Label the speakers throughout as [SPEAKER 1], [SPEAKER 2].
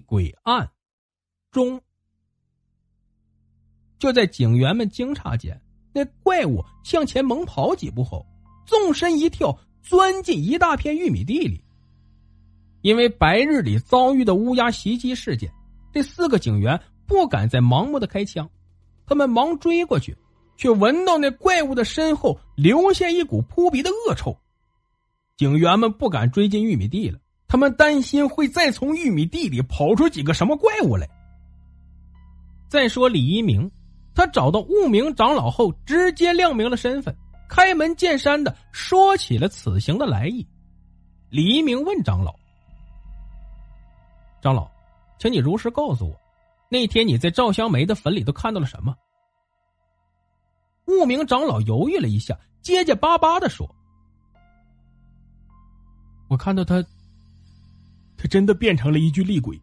[SPEAKER 1] 鬼案中，就在警员们惊诧间，那怪物向前猛跑几步后，纵身一跳，钻进一大片玉米地里。因为白日里遭遇的乌鸦袭击事件，这四个警员不敢再盲目的开枪，他们忙追过去，却闻到那怪物的身后留下一股扑鼻的恶臭。警员们不敢追进玉米地了。他们担心会再从玉米地里跑出几个什么怪物来。再说李一鸣，他找到悟明长老后，直接亮明了身份，开门见山的说起了此行的来意。李一鸣问长老：“长老，请你如实告诉我，那天你在赵香梅的坟里都看到了什么？”悟明长老犹豫了一下，结结巴巴的说：“我看到他。”他真的变成了一具厉鬼。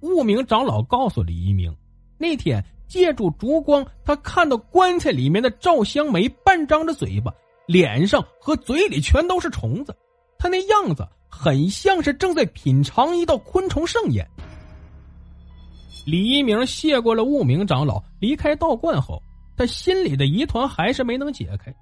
[SPEAKER 1] 悟明长老告诉李一鸣，那天借助烛光，他看到棺材里面的赵香梅半张着嘴巴，脸上和嘴里全都是虫子，他那样子很像是正在品尝一道昆虫盛宴。李一鸣谢过了悟明长老，离开道观后，他心里的疑团还是没能解开。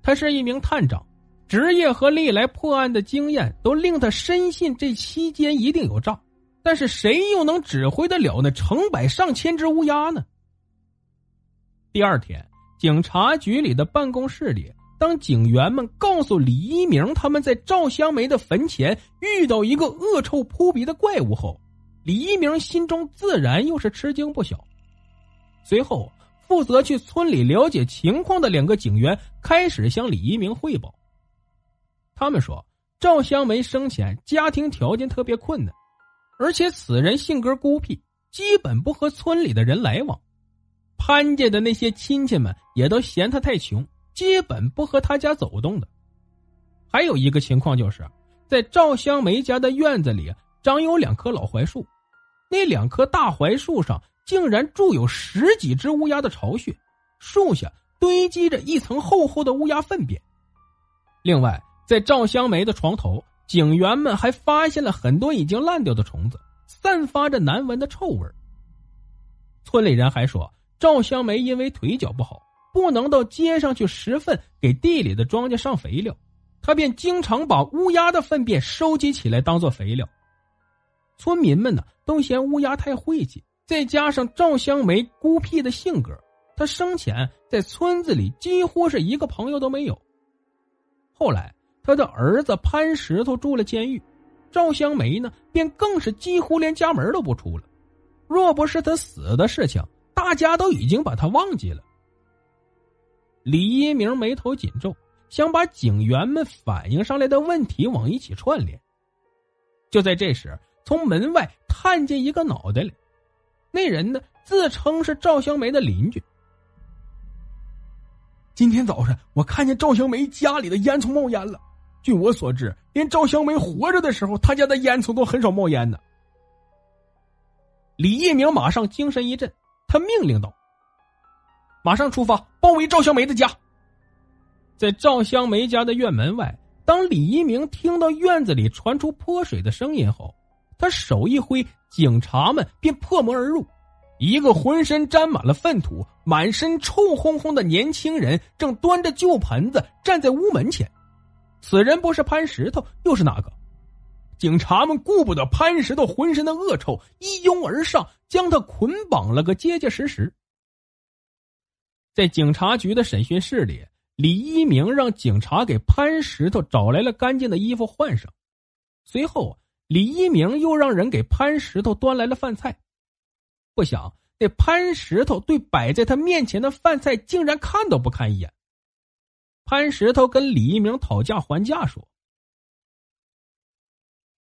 [SPEAKER 1] 他是一名探长。职业和历来破案的经验都令他深信这期间一定有诈，但是谁又能指挥得了那成百上千只乌鸦呢？第二天，警察局里的办公室里，当警员们告诉李一鸣他们在赵香梅的坟前遇到一个恶臭扑鼻的怪物后，李一鸣心中自然又是吃惊不小。随后，负责去村里了解情况的两个警员开始向李一鸣汇报。他们说，赵香梅生前家庭条件特别困难，而且此人性格孤僻，基本不和村里的人来往。潘家的那些亲戚们也都嫌他太穷，基本不和他家走动的。还有一个情况就是，在赵香梅家的院子里长有两棵老槐树，那两棵大槐树上竟然住有十几只乌鸦的巢穴，树下堆积着一层厚厚的乌鸦粪便。另外。在赵香梅的床头，警员们还发现了很多已经烂掉的虫子，散发着难闻的臭味。村里人还说，赵香梅因为腿脚不好，不能到街上去拾粪给地里的庄稼上肥料，他便经常把乌鸦的粪便收集起来当做肥料。村民们呢，都嫌乌鸦太晦气，再加上赵香梅孤僻的性格，她生前在村子里几乎是一个朋友都没有。后来。他的儿子潘石头住了监狱，赵香梅呢，便更是几乎连家门都不出了。若不是他死的事情，大家都已经把他忘记了。李一鸣眉头紧皱，想把警员们反映上来的问题往一起串联。就在这时，从门外探进一个脑袋来，那人呢，自称是赵香梅的邻居。今天早上，我看见赵香梅家里的烟囱冒烟了。据我所知，连赵香梅活着的时候，他家的烟囱都很少冒烟呢。李一鸣马上精神一振，他命令道：“马上出发，包围赵香梅的家。”在赵香梅家的院门外，当李一鸣听到院子里传出泼水的声音后，他手一挥，警察们便破门而入。一个浑身沾满了粪土、满身臭烘烘的年轻人，正端着旧盆子站在屋门前。此人不是潘石头，又是哪个？警察们顾不得潘石头浑身的恶臭，一拥而上，将他捆绑了个结结实实。在警察局的审讯室里，李一鸣让警察给潘石头找来了干净的衣服换上，随后李一鸣又让人给潘石头端来了饭菜。不想那潘石头对摆在他面前的饭菜竟然看都不看一眼。潘石头跟李一鸣讨价还价说：“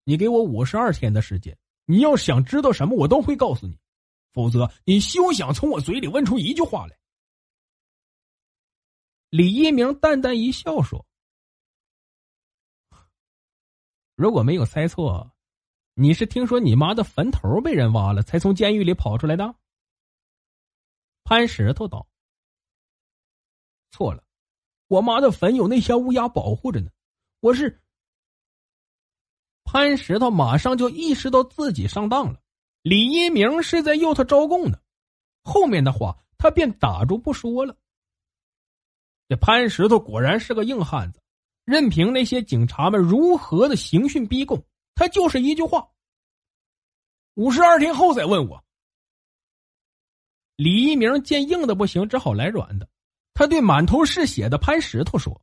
[SPEAKER 1] 你给我五十二天的时间，你要想知道什么，我都会告诉你，否则你休想从我嘴里问出一句话来。”李一鸣淡淡一笑说：“如果没有猜错。”你是听说你妈的坟头被人挖了，才从监狱里跑出来的？潘石头道：“错了，我妈的坟有那些乌鸦保护着呢。我是……”潘石头马上就意识到自己上当了，李一鸣是在诱他招供呢。后面的话他便打住不说了。这潘石头果然是个硬汉子，任凭那些警察们如何的刑讯逼供。他就是一句话。五十二天后再问我。李一鸣见硬的不行，只好来软的。他对满头是血的潘石头说：“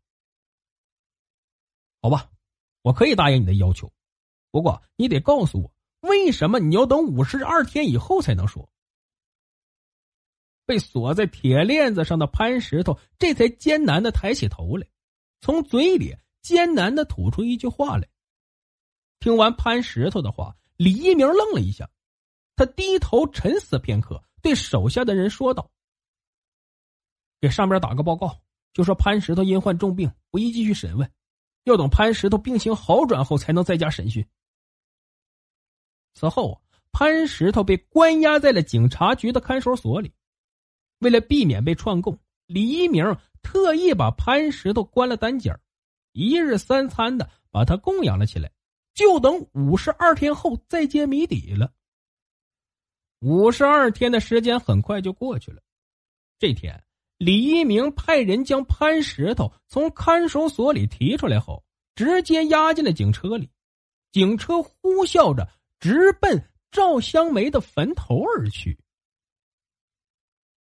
[SPEAKER 1] 好吧，我可以答应你的要求，不过你得告诉我，为什么你要等五十二天以后才能说？”被锁在铁链子上的潘石头这才艰难的抬起头来，从嘴里艰难的吐出一句话来。听完潘石头的话，李一鸣愣了一下，他低头沉思片刻，对手下的人说道：“给上边打个报告，就说潘石头因患重病，不宜继续审问，要等潘石头病情好转后才能再加审讯。”此后，潘石头被关押在了警察局的看守所里。为了避免被串供，李一鸣特意把潘石头关了单间一日三餐的把他供养了起来。就等五十二天后再揭谜底了。五十二天的时间很快就过去了。这天，李一鸣派人将潘石头从看守所里提出来后，直接押进了警车里。警车呼啸着直奔赵香梅的坟头而去。